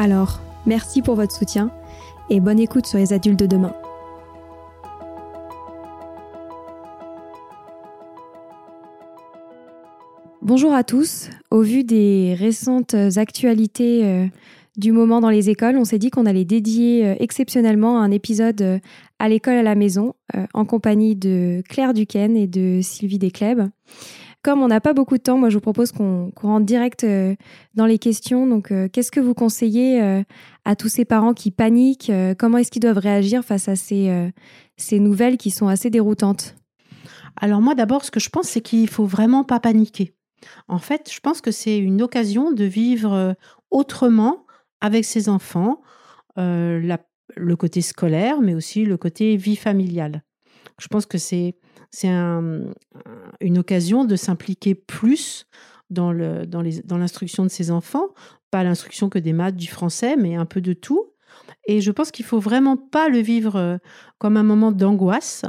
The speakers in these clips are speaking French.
Alors, merci pour votre soutien et bonne écoute sur les adultes de demain. Bonjour à tous. Au vu des récentes actualités euh, du moment dans les écoles, on s'est dit qu'on allait dédier euh, exceptionnellement un épisode euh, à l'école à la maison en compagnie de Claire Duquesne et de Sylvie Descleb. Comme on n'a pas beaucoup de temps, moi je vous propose qu'on rentre direct euh, dans les questions. Donc, euh, qu'est-ce que vous conseillez euh, à tous ces parents qui paniquent Comment est-ce qu'ils doivent réagir face à ces, ces nouvelles qui sont assez déroutantes? Alors moi d'abord, ce que je pense, c'est qu'il faut vraiment pas paniquer. En fait, je pense que c'est une occasion de vivre autrement avec ses enfants, le côté scolaire, mais aussi le côté vie familiale. Je pense que c'est c'est une occasion de s'impliquer plus dans, l'instruction de ses enfants, pas l'instruction que des maths, du français, mais un peu de tout. Et je pense qu'il faut vraiment pas le vivre euh, comme un moment d'angoisse,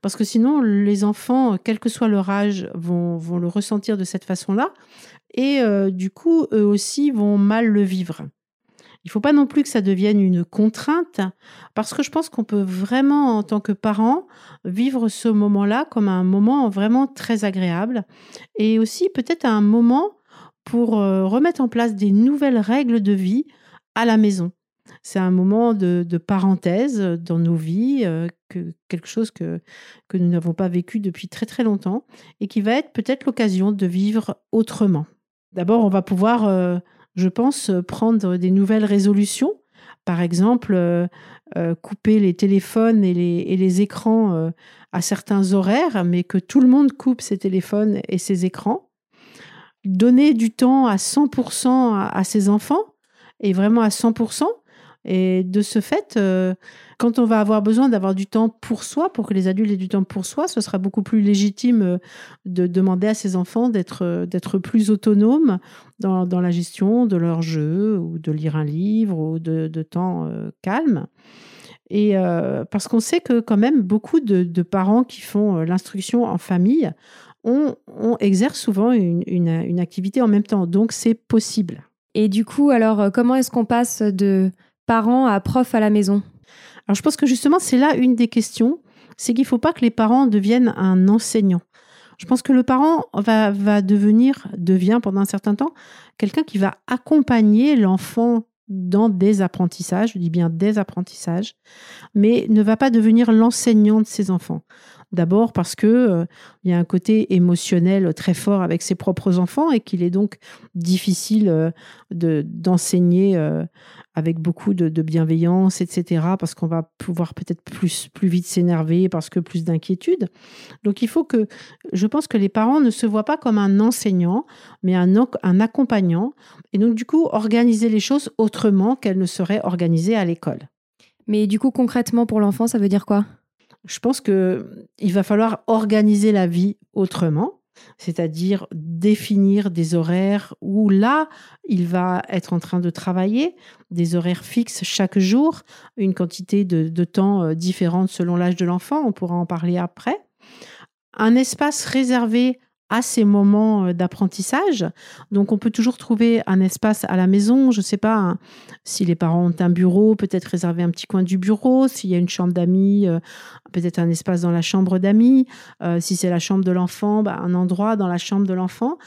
parce que sinon les enfants, quel que soit leur âge, vont, le ressentir de cette façon-là, et euh, du coup, eux aussi vont mal le vivre. Il ne faut pas non plus que ça devienne une contrainte, parce que je pense qu'on peut vraiment, en tant que parent, vivre ce moment-là comme un moment vraiment très agréable, et aussi peut-être un moment pour euh, remettre en place des nouvelles règles de vie à la maison. C'est un moment de, parenthèse dans nos vies, euh, que, quelque chose que, que nous n'avons pas vécu depuis très très longtemps et qui va être peut-être l'occasion de vivre autrement. D'abord, on va pouvoir euh, je pense, euh, prendre des nouvelles résolutions. Par exemple, euh, euh, couper les téléphones et les, écrans à certains horaires, mais que tout le monde coupe ses téléphones et ses écrans. Donner du temps à 100% à ses enfants, et vraiment à 100%, et de ce fait, euh, quand on va avoir besoin d'avoir du temps pour soi, pour que les adultes aient du temps pour soi, ce sera beaucoup plus légitime euh, de demander à ses enfants d'être euh, plus autonomes dans, la gestion de leur jeu ou de lire un livre ou de, temps calme. Et parce qu'on sait que quand même beaucoup de, parents qui font l'instruction en famille on, on exerce souvent une activité en même temps, donc c'est possible. Et du coup, alors, comment est-ce qu'on passe de parents à prof à la maison Alors je pense que justement c'est là une des questions, c'est qu'il ne faut pas que les parents deviennent un enseignant. Je pense que le parent va, devenir, devient pendant un certain temps, quelqu'un qui va accompagner l'enfant dans des apprentissages, je dis bien des apprentissages, mais ne va pas devenir l'enseignant de ses enfants. D'abord parce que euh, il y a un côté émotionnel très fort avec ses propres enfants et qu'il est donc difficile euh, de d'enseigner euh, avec beaucoup de, bienveillance, etc. Parce qu'on va pouvoir peut-être plus plus vite s'énerver parce que plus d'inquiétude. Donc il faut que je pense que les parents ne se voient pas comme un enseignant, mais un un accompagnant et donc du coup organiser les choses autrement qu'elles ne seraient organisées à l'école. Mais du coup concrètement pour l'enfant, ça veut dire quoi? Je pense que il va falloir organiser la vie autrement, c'est-à-dire définir des horaires où là, il va être en train de travailler, des horaires fixes chaque jour, une quantité de, de temps euh, différente selon l'âge de l'enfant, on pourra en parler après. Un espace réservé à ces moments euh, d'apprentissage. Donc, on peut toujours trouver un espace à la maison. Je ne sais pas hein, si les parents ont un bureau, peut-être réserver un petit coin du bureau. S'il y a une chambre d'amis, euh, peut-être un espace dans la chambre d'amis. Euh, si c'est la chambre de l'enfant, bah, un endroit dans la chambre de l'enfant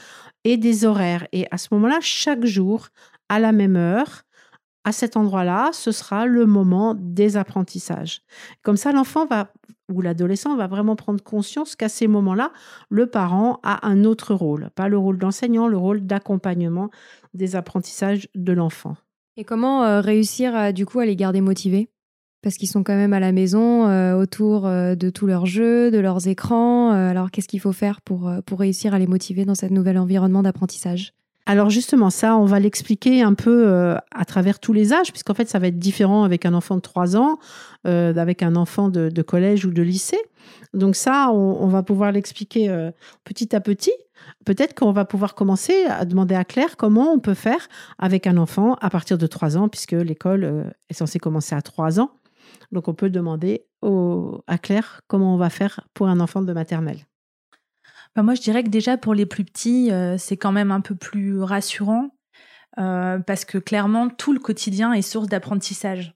et des horaires. Et à ce moment-là, chaque jour, à la même heure, à cet endroit-là, ce sera le moment des apprentissages. Comme ça, l'enfant va ou l'adolescent va vraiment prendre conscience qu'à ces moments-là, le parent a un autre rôle, pas le rôle d'enseignant, le rôle d'accompagnement des apprentissages de l'enfant. Et comment euh, réussir du coup à les garder motivés? Parce qu'ils sont quand même à la maison, euh, autour euh, de tous leurs jeux, de leurs écrans. alors qu'est-ce qu'il faut faire pour, pour réussir à les motiver dans cet nouvel environnement d'apprentissage? Alors justement, ça, on va l'expliquer un peu euh, à travers tous les âges, puisqu'en fait, ça va être différent avec un enfant de 3 ans, euh, avec un enfant de, collège ou de lycée. Donc ça, on, va pouvoir l'expliquer euh, petit à petit. Peut-être qu'on va pouvoir commencer à demander à Claire comment on peut faire avec un enfant à partir de 3 ans, puisque l'école est censée commencer à 3 ans. Donc on peut demander à Claire comment on va faire pour un enfant de maternelle. Bah, moi, je dirais que déjà pour les plus petits, euh, c'est quand même un peu plus rassurant euh, parce que clairement, tout le quotidien est source d'apprentissage.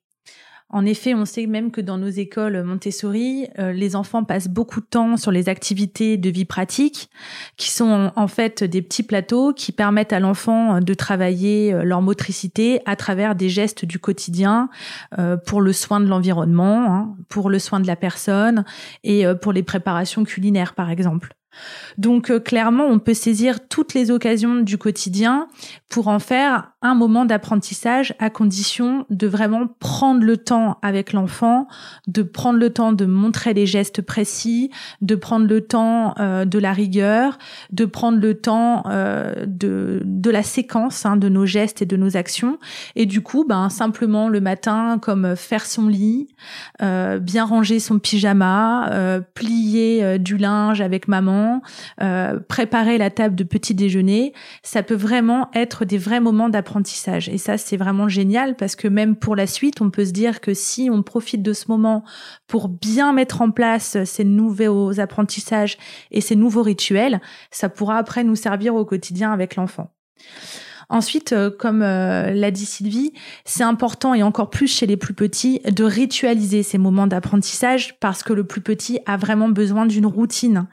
En effet, on sait même que dans nos écoles Montessori, euh, les enfants passent beaucoup de temps sur les activités de vie pratique, qui sont en fait des petits plateaux qui permettent à l'enfant de travailler leur motricité à travers des gestes du quotidien pour le soin de l'environnement, hein, pour le soin de la personne et pour les préparations culinaires, par exemple. Donc euh, clairement, on peut saisir toutes les occasions du quotidien pour en faire un moment d'apprentissage à condition de vraiment prendre le temps avec l'enfant, de prendre le temps de montrer les gestes précis, de prendre le temps euh, de la rigueur, de prendre le temps euh, de, de la séquence hein, de nos gestes et de nos actions. Et du coup, ben, simplement le matin, comme faire son lit, bien ranger son pyjama, plier du linge avec maman, euh, préparer la table de petit déjeuner, ça peut vraiment être des vrais moments d'apprentissage. Et ça, c'est vraiment génial parce que même pour la suite, on peut se dire que si on profite de ce moment pour bien mettre en place ces nouveaux apprentissages et ces nouveaux rituels, ça pourra après nous servir au quotidien avec l'enfant. Ensuite, euh, comme euh, l'a dit Sylvie, c'est important et encore plus chez les plus petits de ritualiser ces moments d'apprentissage parce que le plus petit a vraiment besoin d'une routine.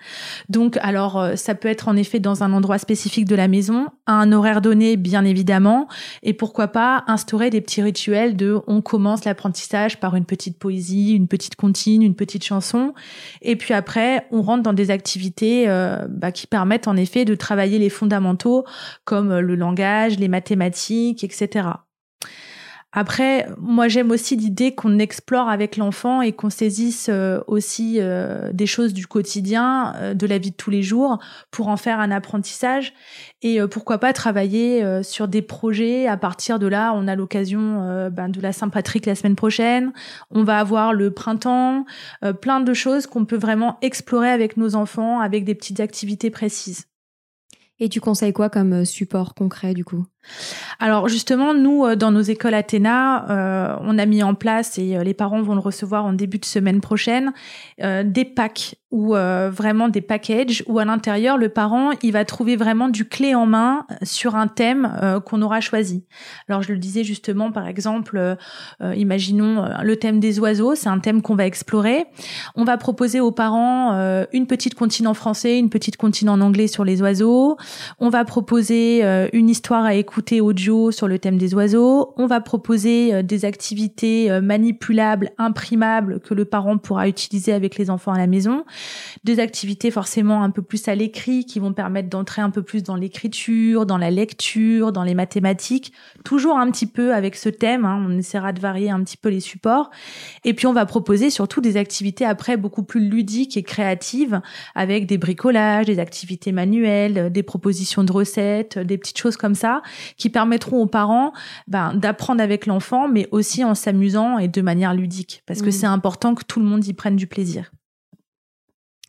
Donc, alors, euh, ça peut être en effet dans un endroit spécifique de la maison, à un horaire donné, bien évidemment, et pourquoi pas instaurer des petits rituels de on commence l'apprentissage par une petite poésie, une petite comptine, une petite chanson, et puis après, on rentre dans des activités bah, qui permettent en effet de travailler les fondamentaux comme le langage, les mathématiques, etc. Après, moi j'aime aussi l'idée qu'on explore avec l'enfant et qu'on saisisse euh, aussi euh, des choses du quotidien, euh, de la vie de tous les jours, pour en faire un apprentissage. Et pourquoi pas travailler sur des projets. À partir de là, on a l'occasion ben, de la Saint-Patrick la semaine prochaine. On va avoir le printemps, plein de choses qu'on peut vraiment explorer avec nos enfants, avec des petites activités précises. Et tu conseilles quoi comme euh, support concret du coup? Alors justement, nous, euh, dans nos écoles Athéna, euh, on a mis en place, et les parents vont le recevoir en début de semaine prochaine, des packs ou euh, vraiment des packages où à l'intérieur le parent il va trouver vraiment du clé en main sur un thème euh, qu'on aura choisi. Alors je le disais justement par exemple, euh, imaginons le thème des oiseaux, c'est un thème qu'on va explorer. On va proposer aux parents une petite comptine en français, une petite comptine en anglais sur les oiseaux. On va proposer une histoire à écouter audio sur le thème des oiseaux. On va proposer des activités manipulables, imprimables que le parent pourra utiliser avec les enfants à la maison des activités forcément un peu plus à l'écrit qui vont permettre d'entrer un peu plus dans l'écriture, dans la lecture, dans les mathématiques, toujours un petit peu avec ce thème. Hein. on essaiera de varier un petit peu les supports. Et puis on va proposer surtout des activités après beaucoup plus ludiques et créatives avec des bricolages, des activités manuelles, des propositions de recettes, des petites choses comme ça qui permettront aux parents ben, d'apprendre avec l'enfant, mais aussi en s'amusant et de manière ludique, parce que mmh. c'est important que tout le monde y prenne du plaisir.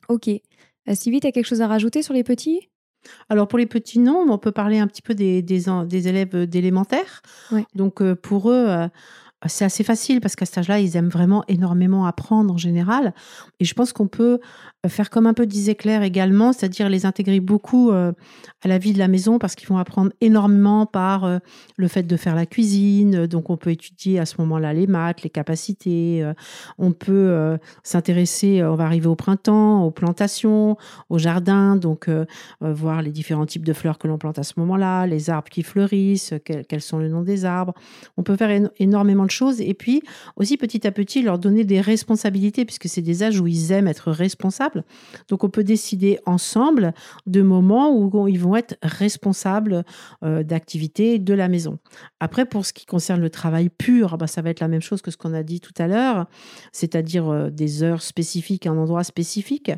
Ok. Euh, Sylvie, tu as quelque chose à rajouter sur les petits? Alors pour les petits, non, on peut parler un petit peu des, des, élèves d'élémentaire. Donc euh, pour eux, euh, c'est assez facile parce qu'à cet âge-là, ils aiment vraiment énormément apprendre en général. Et je pense qu'on peut euh, faire comme un peu disait Claire également, c'est-à-dire les intégrer beaucoup euh, à la vie de la maison parce qu'ils vont apprendre énormément par euh, le fait de faire la cuisine. Donc on peut étudier à ce moment-là les maths, les capacités. On peut s'intéresser, on va arriver au printemps, aux plantations, au jardin, donc voir les différents types de fleurs que l'on plante à ce moment-là, les arbres qui fleurissent, quels sont les noms des arbres. On peut faire énormément choses. Et puis aussi petit à petit leur donner des responsabilités, puisque c'est des âges où ils aiment être responsables. Donc on peut décider ensemble de moments où ils vont être responsables euh, d'activités de la maison. Après, pour ce qui concerne le travail pur, bah, ça va être la même chose que ce qu'on a dit tout à l'heure, c'est-à-dire euh, des heures spécifiques à un endroit spécifique,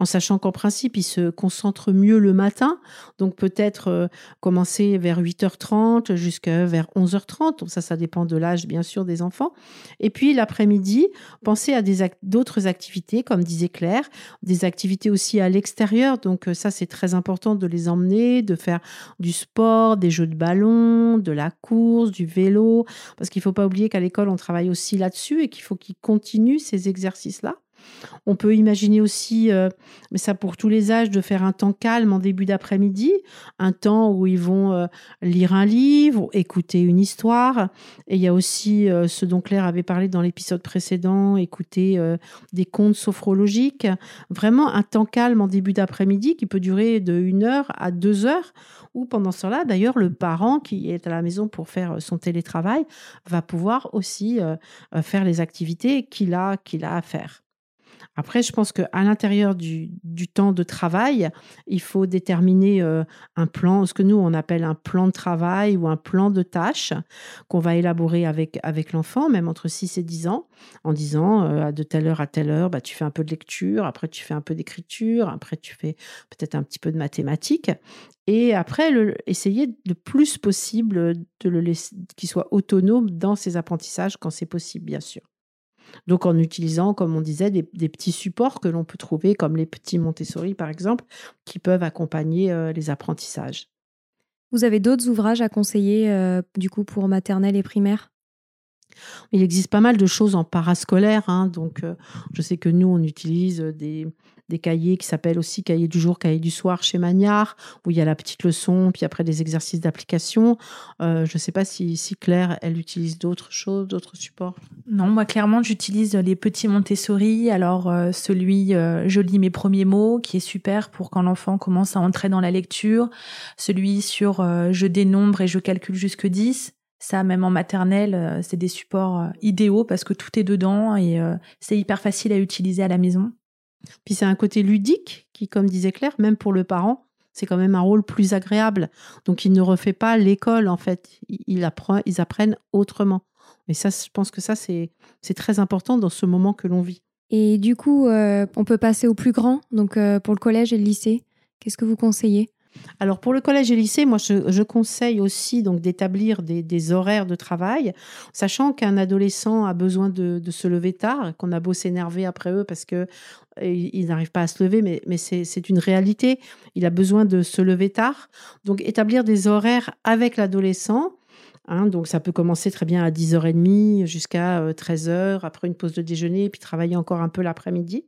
en sachant qu'en principe, ils se concentrent mieux le matin. Donc peut-être euh, commencer vers 8h30 jusqu'à vers 11h30. Donc ça, ça dépend de l'âge, bien sûr des enfants. Et puis l'après-midi, penser à d'autres activités, comme disait Claire, des activités aussi à l'extérieur. Donc euh, ça, c'est très important de les emmener, de faire du sport, des jeux de ballon, de la course, du vélo, parce qu'il ne faut pas oublier qu'à l'école, on travaille aussi là-dessus et qu'il faut qu'ils continuent ces exercices-là. On peut imaginer aussi, euh, mais ça pour tous les âges, de faire un temps calme en début d'après-midi, un temps où ils vont euh, lire un livre, écouter une histoire. Et il y a aussi euh, ce dont Claire avait parlé dans l'épisode précédent, écouter des contes sophrologiques. Vraiment un temps calme en début d'après-midi qui peut durer de 1 heure à 2 heures, ou pendant ce temps-là, d'ailleurs, le parent qui est à la maison pour faire son télétravail va pouvoir aussi faire les activités qu'il a, qu'il a à faire. Après, je pense qu'à l'intérieur du, temps de travail, il faut déterminer euh, un plan, ce que nous, on appelle un plan de travail ou un plan de tâches qu'on va élaborer avec, avec l'enfant, même entre 6 et 10 ans, en disant euh, de telle heure à telle heure, bah, tu fais un peu de lecture, après tu fais un peu d'écriture, après tu fais peut-être un petit peu de mathématiques. Et après, essayer le plus possible de le laisser qu'il soit autonome dans ses apprentissages quand c'est possible, bien sûr. Donc en utilisant, comme on disait, des, petits supports que l'on peut trouver, comme les petits Montessori par exemple, qui peuvent accompagner euh, les apprentissages. Vous avez d'autres ouvrages à conseiller euh, du coup pour maternelle et primaire? Il existe pas mal de choses en parascolaire. Hein, donc, euh, je sais que nous, on utilise des, des cahiers qui s'appellent aussi cahiers du jour, cahiers du soir chez Magnard, où il y a la petite leçon, puis après des exercices d'application. Euh, je ne sais pas si, si, Claire, elle utilise d'autres choses, d'autres supports. Non, moi clairement, j'utilise les petits Montessori. Alors euh, celui euh, Je lis mes premiers mots, qui est super pour quand l'enfant commence à entrer dans la lecture. Celui sur Je dénombre et je calcule jusque 10. Ça, même en maternelle, c'est des supports idéaux parce que tout est dedans et c'est hyper facile à utiliser à la maison. Puis c'est un côté ludique qui, comme disait Claire, même pour le parent, c'est quand même un rôle plus agréable. Donc il ne refait pas l'école en fait, il apprend, ils apprennent autrement. Et ça, je pense que ça, c'est très important dans ce moment que l'on vit. Et du coup, euh, on peut passer au plus grand, donc euh, pour le collège et le lycée. Qu'est-ce que vous conseillez? Alors pour le collège et lycée, moi je, conseille aussi donc d'établir des, horaires de travail, sachant qu'un adolescent a besoin de, se lever tard, qu'on a beau s'énerver après eux parce que ils n'arrivent pas à se lever, mais, c'est une réalité. Il a besoin de se lever tard. Donc établir des horaires avec l'adolescent. Hein, donc ça peut commencer très bien à 10h30 jusqu'à 13h, après une pause de déjeuner, puis travailler encore un peu l'après-midi.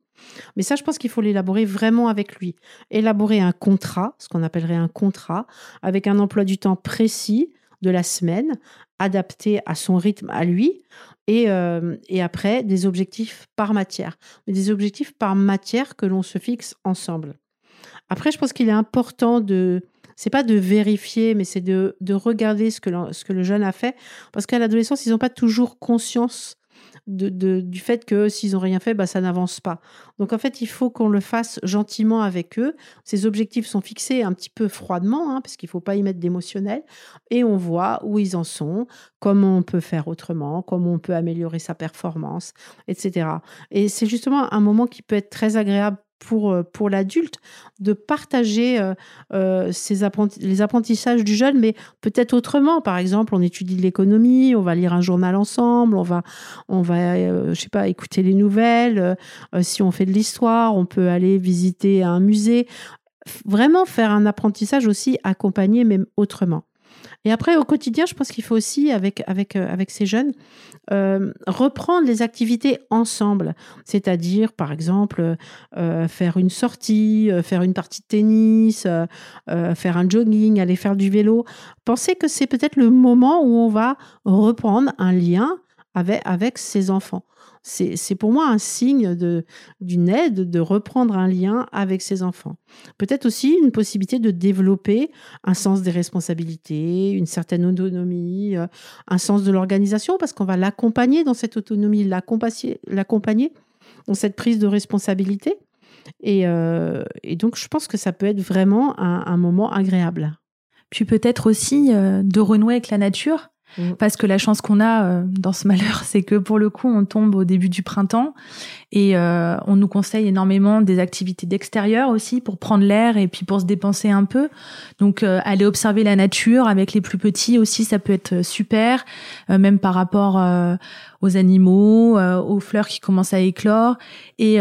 Mais ça, je pense qu'il faut l'élaborer vraiment avec lui. Élaborer un contrat, ce qu'on appellerait un contrat, avec un emploi du temps précis de la semaine, adapté à son rythme à lui, et, euh, après des objectifs par matière. Des objectifs par matière que l'on se fixe ensemble. Après, je pense qu'il est important de, c'est pas de vérifier, mais c'est de, de, regarder ce que le jeune a fait. Parce qu'à l'adolescence, ils n'ont pas toujours conscience de, du fait que s'ils n'ont rien fait, bah, ça n'avance pas. Donc en fait, il faut qu'on le fasse gentiment avec eux. Ces objectifs sont fixés un petit peu froidement, hein, parce qu'il ne faut pas y mettre d'émotionnel. Et on voit où ils en sont, comment on peut faire autrement, comment on peut améliorer sa performance, etc. Et c'est justement un moment qui peut être très agréable pour, euh, pour l'adulte de partager euh, euh les apprentissages du jeune, mais peut-être autrement. Par exemple, on étudie l'économie, on va lire un journal ensemble, on va, on va je sais pas, écouter les nouvelles. si on fait de l'histoire, on peut aller visiter un musée. Vraiment faire un apprentissage aussi accompagné, mais autrement. Et après, au quotidien, je pense qu'il faut aussi, avec, avec, avec ces jeunes, euh, reprendre les activités ensemble, c'est-à-dire par exemple euh, faire une sortie, euh, faire une partie de tennis, faire un jogging, aller faire du vélo. Pensez que c'est peut-être le moment où on va reprendre un lien avec, ses enfants c'est pour moi un signe d'une aide de reprendre un lien avec ses enfants. Peut-être aussi une possibilité de développer un sens des responsabilités, une certaine autonomie, euh, un sens de l'organisation, parce qu'on va l'accompagner dans cette autonomie, l'accompagner dans cette prise de responsabilité. Et, euh, donc, je pense que ça peut être vraiment un, moment agréable. Puis peut-être aussi euh, de renouer avec la nature Mm. Parce que la chance qu'on a euh, dans ce malheur, c'est que pour le coup, on tombe au début du printemps et euh, on nous conseille énormément des activités d'extérieur aussi pour prendre l'air et puis pour se dépenser un peu. Donc euh, aller observer la nature avec les plus petits aussi, ça peut être super, même par rapport aux animaux, aux fleurs qui commencent à éclore. Et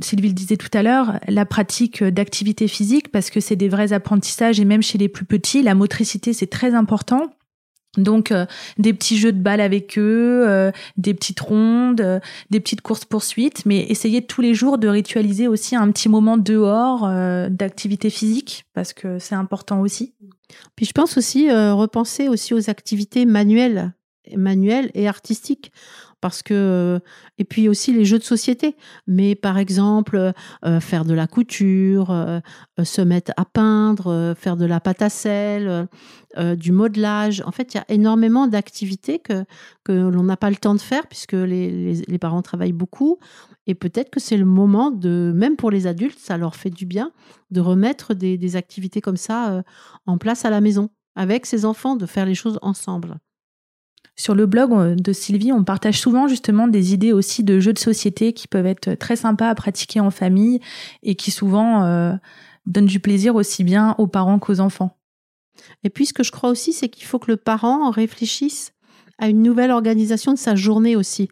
Sylvie le disait tout à l'heure, la pratique d'activité physique parce que c'est des vrais apprentissages et même chez les plus petits, la motricité c'est très important. Donc euh, des petits jeux de balles avec eux, euh, des petites rondes, euh, des petites courses poursuites, mais essayer tous les jours de ritualiser aussi un petit moment dehors d'activité physique parce que c'est important aussi. Puis je pense aussi repenser aussi aux activités manuelles, manuelles et artistiques parce que et puis aussi les jeux de société. Mais par exemple euh, faire de la couture euh, euh, se mettre à peindre faire de la pâte à sel du modelage. En fait il y a énormément d'activités que que l'on n'a pas le temps de faire puisque les, les, parents travaillent beaucoup. Et peut-être que c'est le moment de même pour les adultes ça leur fait du bien de remettre des, des activités comme ça en place à la maison avec ses enfants de faire les choses ensemble sur le blog de Sylvie, on partage souvent justement des idées aussi de jeux de société qui peuvent être très sympas à pratiquer en famille et qui souvent euh, donnent du plaisir aussi bien aux parents qu'aux enfants. Et puis ce que je crois aussi, c'est qu'il faut que le parent réfléchisse à une nouvelle organisation de sa journée aussi.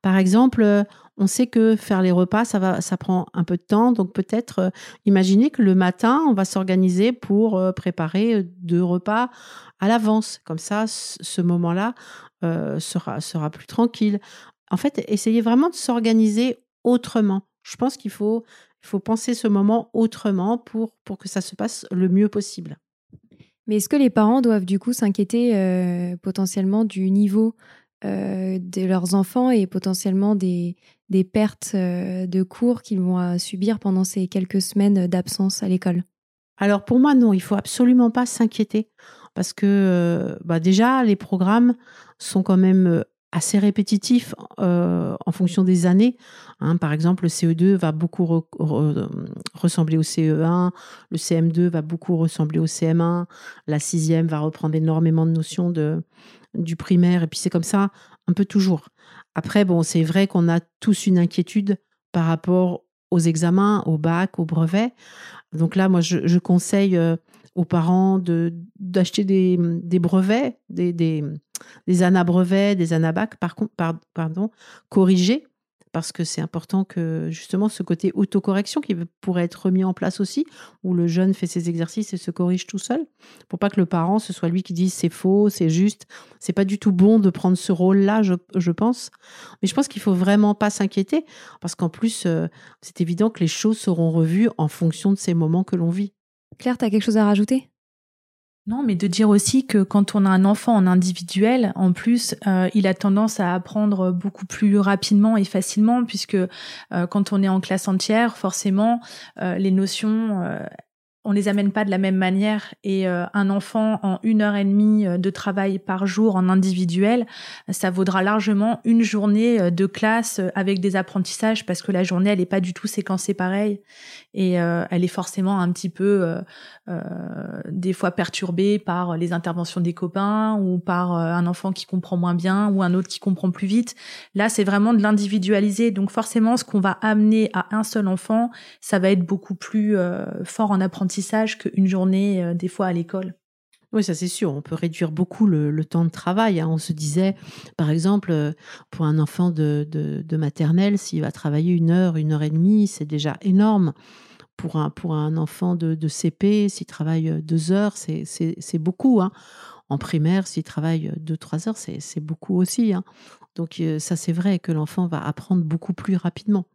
Par exemple, euh, on sait que faire les repas, ça, va, ça prend un peu de temps. Donc peut-être euh, imaginer que le matin, on va s'organiser pour euh, préparer euh, deux repas à l'avance. Comme ça, ce moment-là sera, sera plus tranquille. En fait, essayer vraiment de s'organiser autrement. Je pense qu'il faut, il faut penser ce moment autrement pour, pour que ça se passe le mieux possible. Mais est-ce que les parents doivent du coup s'inquiéter potentiellement du niveau de leurs enfants et potentiellement des, des pertes euh, de cours qu'ils vont euh, subir pendant ces quelques semaines d'absence à l'école. Alors pour moi, non, il faut absolument pas s'inquiéter parce que euh, bah déjà, les programmes sont quand même assez répétitifs en fonction des années. Hein. par exemple, le CE2 va beaucoup ressembler au CE1, le CM2 va beaucoup ressembler au CM1, la sixième va reprendre énormément de notions de, du primaire, et puis c'est comme ça un peu toujours. Après, bon, c'est vrai qu'on a tous une inquiétude par rapport aux examens, au bac, au brevet. Donc là, moi, je, conseille euh, aux parents de, d'acheter des, brevets, des, des, des anabrevets, des anabacs, par, pardon, corrigés, parce que c'est important que justement ce côté autocorrection qui pourrait être remis en place aussi, où le jeune fait ses exercices et se corrige tout seul, pour pas que le parent ce soit lui qui dise c'est faux, c'est juste. C'est pas du tout bon de prendre ce rôle-là, je, pense. Mais je pense qu'il faut vraiment pas s'inquiéter, parce qu'en plus, euh, c'est évident que les choses seront revues en fonction de ces moments que l'on vit. Claire, tu as quelque chose à rajouter? Non, mais de dire aussi que quand on a un enfant en individuel, en plus, euh, il a tendance à apprendre beaucoup plus rapidement et facilement, puisque euh, quand on est en classe entière, forcément, euh, les notions on les amène pas de la même manière et euh, un enfant en une heure et demie euh, de travail par jour en individuel, ça vaudra largement une journée euh, de classe avec des apprentissages parce que la journée elle est pas du tout séquencée pareil et elle est forcément un petit peu des fois perturbée par les interventions des copains ou par un enfant qui comprend moins bien ou un autre qui comprend plus vite. Là c'est vraiment de l'individualiser donc forcément ce qu'on va amener à un seul enfant, ça va être beaucoup plus fort en apprentissage qu'une journée euh, des fois à l'école. Oui, ça c'est sûr. On peut réduire beaucoup le, temps de travail. Hein. On se disait, par exemple, euh, pour un enfant de, maternelle, s'il va travailler une heure, une heure et demie, c'est déjà énorme. Pour un, pour un enfant de, de CP, s'il travaille euh, deux heures, c'est beaucoup. Hein. En primaire, s'il travaille deux, trois heures, c'est beaucoup aussi. Hein. Donc ça, c'est vrai que l'enfant va apprendre beaucoup plus rapidement.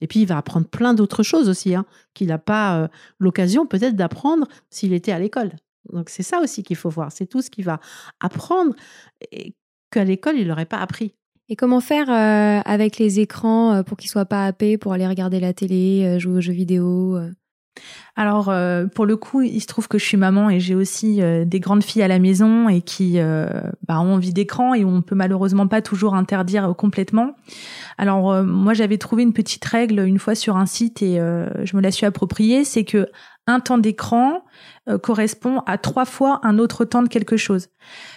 Et puis, il va apprendre plein d'autres choses aussi, hein, qu'il n'a pas euh, l'occasion peut-être d'apprendre s'il était à l'école. Donc, c'est ça aussi qu'il faut voir. C'est tout ce qu'il va apprendre qu'à l'école, il n'aurait pas appris. Et comment faire euh, avec les écrans euh, pour qu'ils ne soient pas happés pour aller regarder la télé, jouer aux jeux vidéo alors euh, pour le coup, il se trouve que je suis maman et j'ai aussi euh, des grandes filles à la maison et qui euh, bah, ont envie d'écran et on peut malheureusement pas toujours interdire complètement. Alors moi j'avais trouvé une petite règle une fois sur un site et je me la suis appropriée, c'est que un temps d'écran euh, correspond à trois fois un autre temps de quelque chose.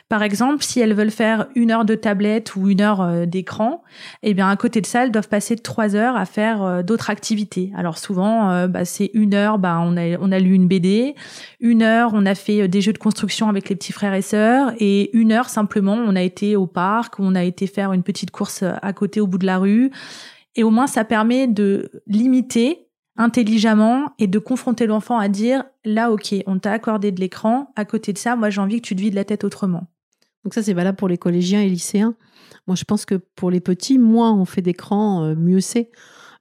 Par exemple, si elles veulent faire une heure de tablette ou une heure euh, d'écran, eh bien à côté de ça, elles doivent passer trois heures à faire euh, d'autres activités. Alors souvent, bah, c'est une heure, bah, on a on a lu une BD, une heure, on a fait des jeux de construction avec les petits frères et sœurs, et une heure simplement, on a été au parc, on a été faire une petite course à côté au bout de la rue. Et au moins, ça permet de limiter intelligemment et de confronter l'enfant à dire là ok on t'a accordé de l'écran à côté de ça moi j'ai envie que tu te vides la tête autrement. Donc ça c'est valable pour les collégiens et lycéens. Moi je pense que pour les petits moins on fait d'écran euh, mieux c'est.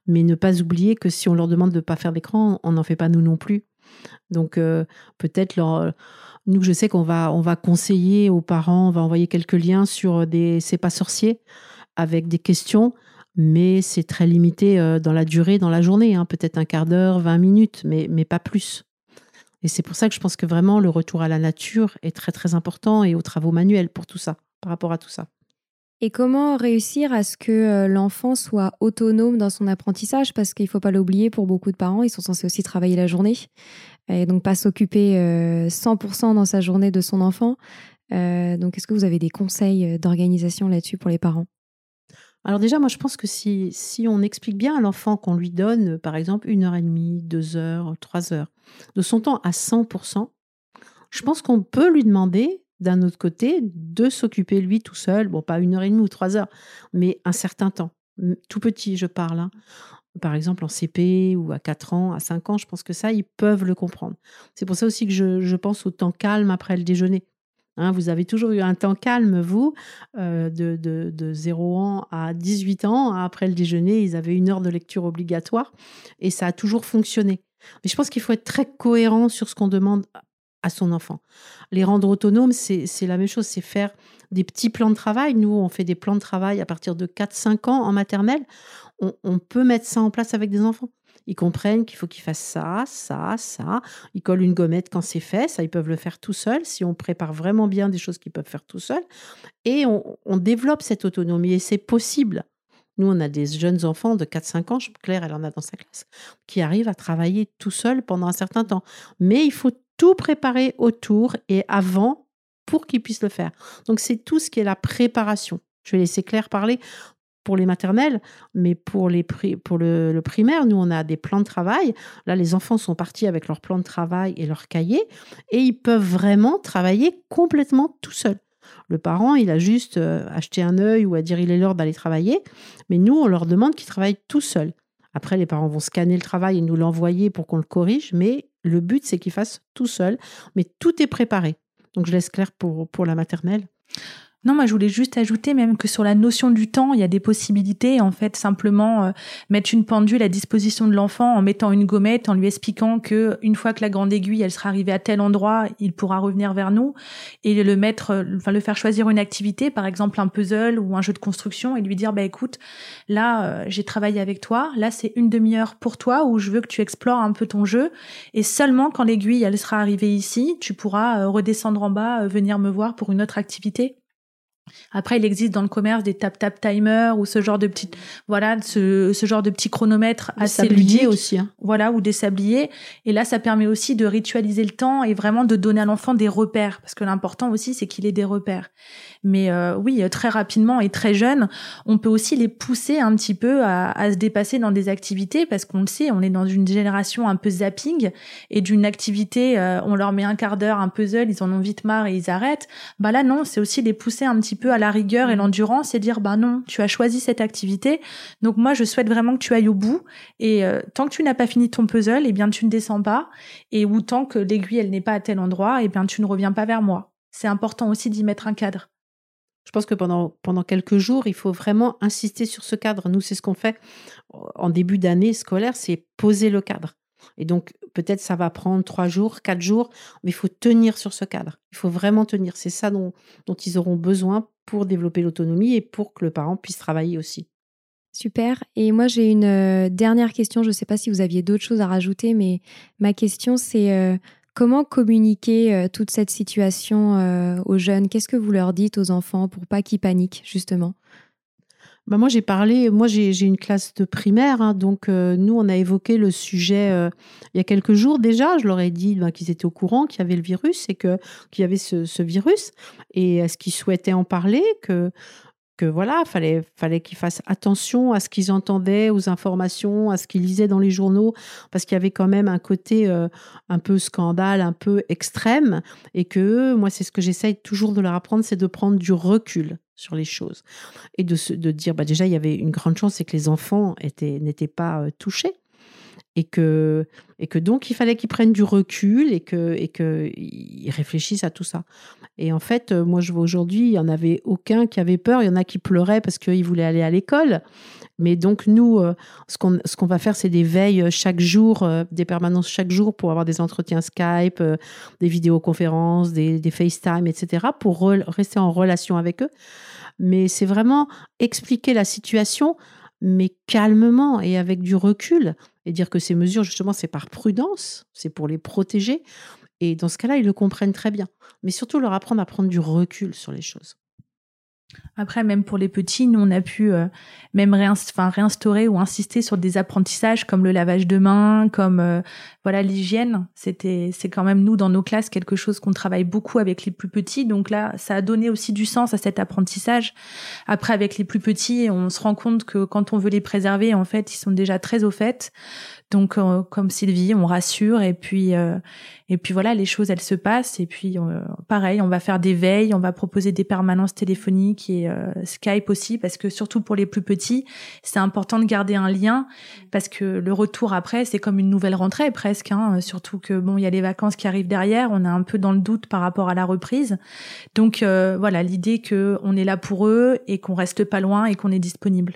Mais ne pas oublier que si on leur demande de ne pas faire d'écran on n'en fait pas nous non plus. Donc euh, peut-être leur nous je sais qu'on va on va conseiller aux parents on va envoyer quelques liens sur des c'est pas sorcier avec des questions mais c'est très limité euh, dans la durée, dans la journée, hein, peut-être un quart d'heure, 20 minutes, mais, mais pas plus. Et c'est pour ça que je pense que vraiment le retour à la nature est très très important et aux travaux manuels pour tout ça, par rapport à tout ça. Et comment réussir à ce que euh, l'enfant soit autonome dans son apprentissage? Parce qu'il ne faut pas l'oublier, pour beaucoup de parents, ils sont censés aussi travailler la journée et donc pas s'occuper 100% euh, dans sa journée de son enfant. donc est-ce que vous avez des conseils d'organisation là-dessus pour les parents? Alors déjà, moi, je pense que si, on explique bien à l'enfant qu'on lui donne, par exemple, une heure et demie, deux heures, trois heures, de son temps à 100%, je pense qu'on peut lui demander, d'un autre côté, de s'occuper lui tout seul, bon, pas une heure et demie ou trois heures, mais un certain temps. Tout petit, je parle. Hein. Par exemple, en CP ou à 4 ans, à 5 ans, je pense que ça, ils peuvent le comprendre. C'est pour ça aussi que je pense au temps calme après le déjeuner. Hein, vous avez toujours eu un temps calme, vous, euh, de, de, 0 ans à 18 ans. Après le déjeuner, ils avaient une heure de lecture obligatoire et ça a toujours fonctionné. Mais je pense qu'il faut être très cohérent sur ce qu'on demande à son enfant. Les rendre autonomes, c'est la même chose, c'est faire des petits plans de travail. Nous, on fait des plans de travail à partir de 4-5 ans en maternelle. on, peut mettre ça en place avec des enfants. Ils comprennent qu'il faut qu'ils fassent ça, ça, ça. Ils collent une gommette quand c'est fait. Ça, ils peuvent le faire tout seuls si on prépare vraiment bien des choses qu'ils peuvent faire tout seuls. Et on, développe cette autonomie et c'est possible. Nous, on a des jeunes enfants de 4-5 ans, Claire, elle en a dans sa classe, qui arrivent à travailler tout seuls pendant un certain temps. Mais il faut tout préparer autour et avant pour qu'ils puissent le faire. Donc, c'est tout ce qui est la préparation. Je vais laisser Claire parler pour les maternelles, mais pour, les, pour le, primaire, nous, on a des plans de travail. Là, les enfants sont partis avec leur plan de travail et leur cahier, et ils peuvent vraiment travailler complètement tout seuls. Le parent, il a juste euh, acheté un œil ou à dire il est l'heure d'aller travailler. Mais nous, on leur demande qu'ils travaillent tout seuls. Après, les parents vont scanner le travail et nous l'envoyer pour qu'on le corrige. Mais le but, c'est qu'ils fassent tout seuls. Mais tout est préparé. Donc, je laisse clair pour, pour la maternelle. Non, moi je voulais juste ajouter même que sur la notion du temps, il y a des possibilités. En fait, simplement euh, mettre une pendule à disposition de l'enfant en mettant une gommette, en lui expliquant que une fois que la grande aiguille elle sera arrivée à tel endroit, il pourra revenir vers nous et le mettre, euh, enfin le faire choisir une activité, par exemple un puzzle ou un jeu de construction, et lui dire bah écoute, là euh, j'ai travaillé avec toi, là c'est une demi-heure pour toi où je veux que tu explores un peu ton jeu et seulement quand l'aiguille elle sera arrivée ici, tu pourras redescendre en bas, venir me voir pour une autre activité. Après, il existe dans le commerce des tap tap timer ou ce genre de petits, voilà, ce, ce genre de petits chronomètres assez ludiques aussi, hein. voilà, ou des sabliers. Et là, ça permet aussi de ritualiser le temps et vraiment de donner à l'enfant des repères, parce que l'important aussi, c'est qu'il ait des repères. Mais euh, oui, très rapidement et très jeune, on peut aussi les pousser un petit peu à, à se dépasser dans des activités, parce qu'on le sait, on est dans une génération un peu zapping et d'une activité, euh, on leur met un quart d'heure, un puzzle, ils en ont vite marre et ils arrêtent. Bah là, non, c'est aussi les pousser un petit peu à la rigueur et mmh. l'endurance et dire bah non, tu as choisi cette activité, donc moi je souhaite vraiment que tu ailles au bout et euh, tant que tu n'as pas fini ton puzzle, eh bien tu ne descends pas et ou tant que l'aiguille elle n'est pas à tel endroit, eh bien tu ne reviens pas vers moi. C'est important aussi d'y mettre un cadre. Je pense que pendant, pendant quelques jours, il faut vraiment insister sur ce cadre. Nous, c'est ce qu'on fait en début d'année scolaire, c'est poser le cadre. Et donc, peut-être ça va prendre trois jours, quatre jours, mais il faut tenir sur ce cadre. Il faut vraiment tenir. C'est ça dont, ils auront besoin pour développer l'autonomie et pour que le parent puisse travailler aussi. Super. Et moi, j'ai une euh, dernière question. Je ne sais pas si vous aviez d'autres choses à rajouter, mais ma question, c'est euh, comment communiquer euh, toute cette situation aux jeunes? Qu'est-ce que vous leur dites aux enfants pour pas qu'ils paniquent, justement? Bah, moi, j'ai parlé, moi, j'ai une classe de primaire, hein, donc euh, nous, on a évoqué le sujet euh, il y a quelques jours déjà. Je leur ai dit bah, qu'ils étaient au courant qu'il y avait le virus et qu'il y avait ce, ce virus. Et est-ce qu'ils souhaitaient en parler que que voilà, fallait, fallait qu'ils fassent attention à ce qu'ils entendaient, aux informations, à ce qu'ils lisaient dans les journaux, parce qu'il y avait quand même un côté euh, un peu scandale, un peu extrême, et que moi, c'est ce que j'essaye toujours de leur apprendre, c'est de prendre du recul sur les choses. Et de, de dire, bah déjà, il y avait une grande chance, c'est que les enfants n'étaient pas euh, touchés et que, et que donc il fallait qu'ils prennent du recul et que et qu'ils réfléchissent à tout ça. Et en fait, euh, moi je vois aujourd'hui, il y en avait aucun qui avait peur, il y en a qui pleuraient parce qu'ils voulaient aller à l'école. Mais donc nous, euh, ce qu'on va faire, c'est des veilles chaque jour, euh, des permanences chaque jour pour avoir des entretiens Skype, des vidéoconférences, des, des FaceTime, etc. pour rester en relation avec eux. Mais c'est vraiment expliquer la situation mais calmement et avec du recul, et dire que ces mesures, justement, c'est par prudence, c'est pour les protéger. Et dans ce cas-là, ils le comprennent très bien. Mais surtout, leur apprendre à prendre du recul sur les choses. Après, même pour les petits, nous, on a pu euh, même réinstaurer ou insister sur des apprentissages comme le lavage de mains, comme euh, voilà l'hygiène. C'était, c'est quand même nous dans nos classes quelque chose qu'on travaille beaucoup avec les plus petits. Donc là, ça a donné aussi du sens à cet apprentissage. Après, avec les plus petits, on se rend compte que quand on veut les préserver, en fait, ils sont déjà très au fait. Donc, euh, comme Sylvie, on rassure et puis euh, et puis voilà, les choses elles se passent et puis euh, pareil, on va faire des veilles, on va proposer des permanences téléphoniques et Skype aussi parce que surtout pour les plus petits, c'est important de garder un lien parce que le retour après c'est comme une nouvelle rentrée presque, hein, surtout que bon il y a les vacances qui arrivent derrière, on est un peu dans le doute par rapport à la reprise. Donc voilà, l'idée que on est là pour eux et qu'on reste pas loin et qu'on est disponible.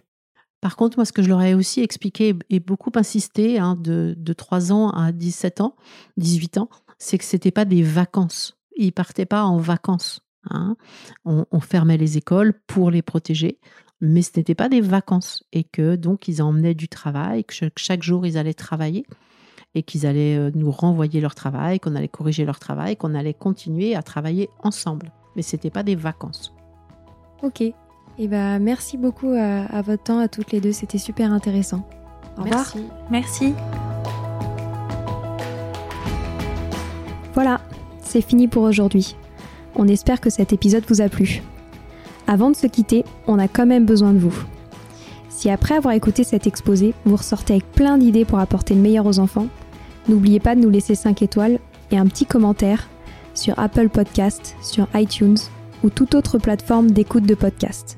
Par contre, moi, ce que je leur ai aussi expliqué et beaucoup insisté hein, de, de 3 ans à 17 ans, 18 ans, c'est que ce n'était pas des vacances. Ils partaient pas en vacances. Hein. On, fermait les écoles pour les protéger, mais ce n'était pas des vacances. Et que donc, ils emmenaient du travail, que chaque jour, ils allaient travailler et qu'ils allaient euh, nous renvoyer leur travail, qu'on allait corriger leur travail, qu'on allait continuer à travailler ensemble. Mais ce n'était pas des vacances. Ok, et eh bah, ben, merci beaucoup à, votre temps, à toutes les deux. C'était super intéressant. Au revoir. Merci. Voilà, c'est fini pour aujourd'hui. On espère que cet épisode vous a plu. Avant de se quitter, on a quand même besoin de vous. Si après avoir écouté cet exposé, vous ressortez avec plein d'idées pour apporter le meilleur aux enfants, n'oubliez pas de nous laisser 5 étoiles et un petit commentaire sur Apple Podcast, sur iTunes ou toute autre plateforme d'écoute de podcast.